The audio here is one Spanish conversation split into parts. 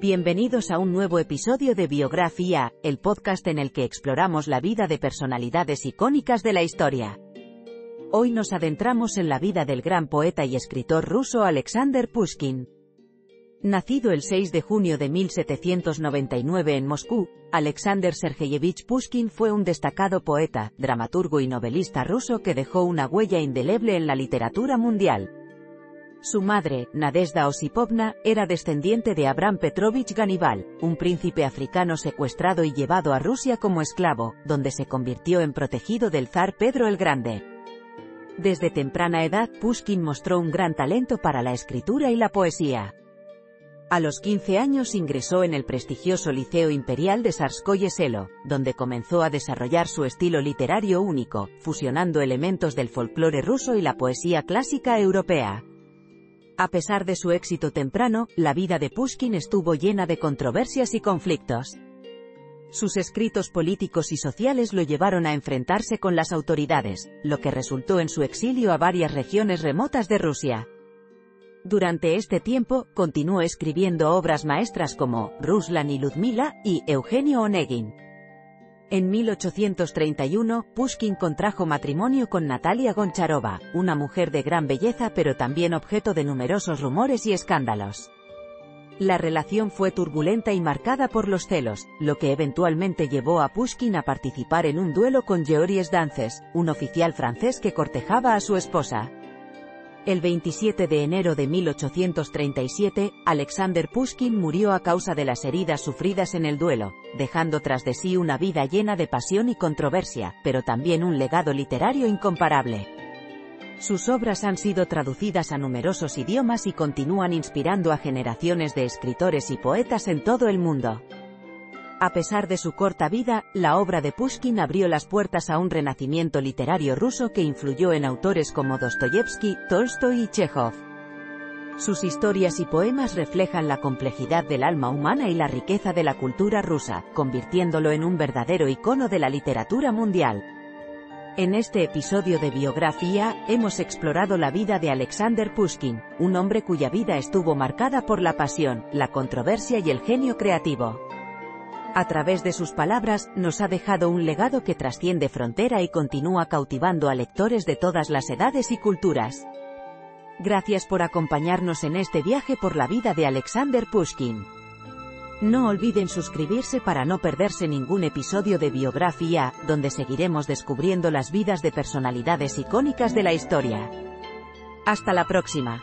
Bienvenidos a un nuevo episodio de Biografía, el podcast en el que exploramos la vida de personalidades icónicas de la historia. Hoy nos adentramos en la vida del gran poeta y escritor ruso Alexander Pushkin. Nacido el 6 de junio de 1799 en Moscú, Alexander Sergeyevich Pushkin fue un destacado poeta, dramaturgo y novelista ruso que dejó una huella indeleble en la literatura mundial. Su madre, Nadezhda Osipovna, era descendiente de Abram Petrovich Ganibal, un príncipe africano secuestrado y llevado a Rusia como esclavo, donde se convirtió en protegido del zar Pedro el Grande. Desde temprana edad, Pushkin mostró un gran talento para la escritura y la poesía. A los 15 años ingresó en el prestigioso Liceo Imperial de Sarskoye Selo, donde comenzó a desarrollar su estilo literario único, fusionando elementos del folclore ruso y la poesía clásica europea. A pesar de su éxito temprano, la vida de Pushkin estuvo llena de controversias y conflictos. Sus escritos políticos y sociales lo llevaron a enfrentarse con las autoridades, lo que resultó en su exilio a varias regiones remotas de Rusia. Durante este tiempo, continuó escribiendo obras maestras como Ruslan y Ludmila y Eugenio Onegin. En 1831, Pushkin contrajo matrimonio con Natalia Goncharova, una mujer de gran belleza pero también objeto de numerosos rumores y escándalos. La relación fue turbulenta y marcada por los celos, lo que eventualmente llevó a Pushkin a participar en un duelo con Georges Dances, un oficial francés que cortejaba a su esposa. El 27 de enero de 1837, Alexander Pushkin murió a causa de las heridas sufridas en el duelo, dejando tras de sí una vida llena de pasión y controversia, pero también un legado literario incomparable. Sus obras han sido traducidas a numerosos idiomas y continúan inspirando a generaciones de escritores y poetas en todo el mundo. A pesar de su corta vida, la obra de Pushkin abrió las puertas a un renacimiento literario ruso que influyó en autores como Dostoyevsky, Tolstoy y Chekhov. Sus historias y poemas reflejan la complejidad del alma humana y la riqueza de la cultura rusa, convirtiéndolo en un verdadero icono de la literatura mundial. En este episodio de Biografía, hemos explorado la vida de Alexander Pushkin, un hombre cuya vida estuvo marcada por la pasión, la controversia y el genio creativo. A través de sus palabras, nos ha dejado un legado que trasciende frontera y continúa cautivando a lectores de todas las edades y culturas. Gracias por acompañarnos en este viaje por la vida de Alexander Pushkin. No olviden suscribirse para no perderse ningún episodio de Biografía, donde seguiremos descubriendo las vidas de personalidades icónicas de la historia. Hasta la próxima.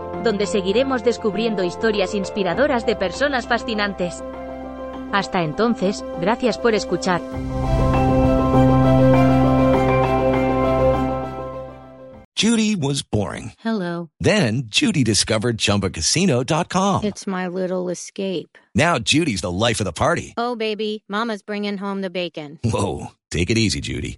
donde seguiremos descubriendo historias inspiradoras de personas fascinantes. Hasta entonces, gracias por escuchar. Judy was boring. Hello. Then Judy discovered ChumbaCasino.com. It's my little escape. Now Judy's the life of the party. Oh, baby, Mama's bringing home the bacon. Whoa, take it easy, Judy.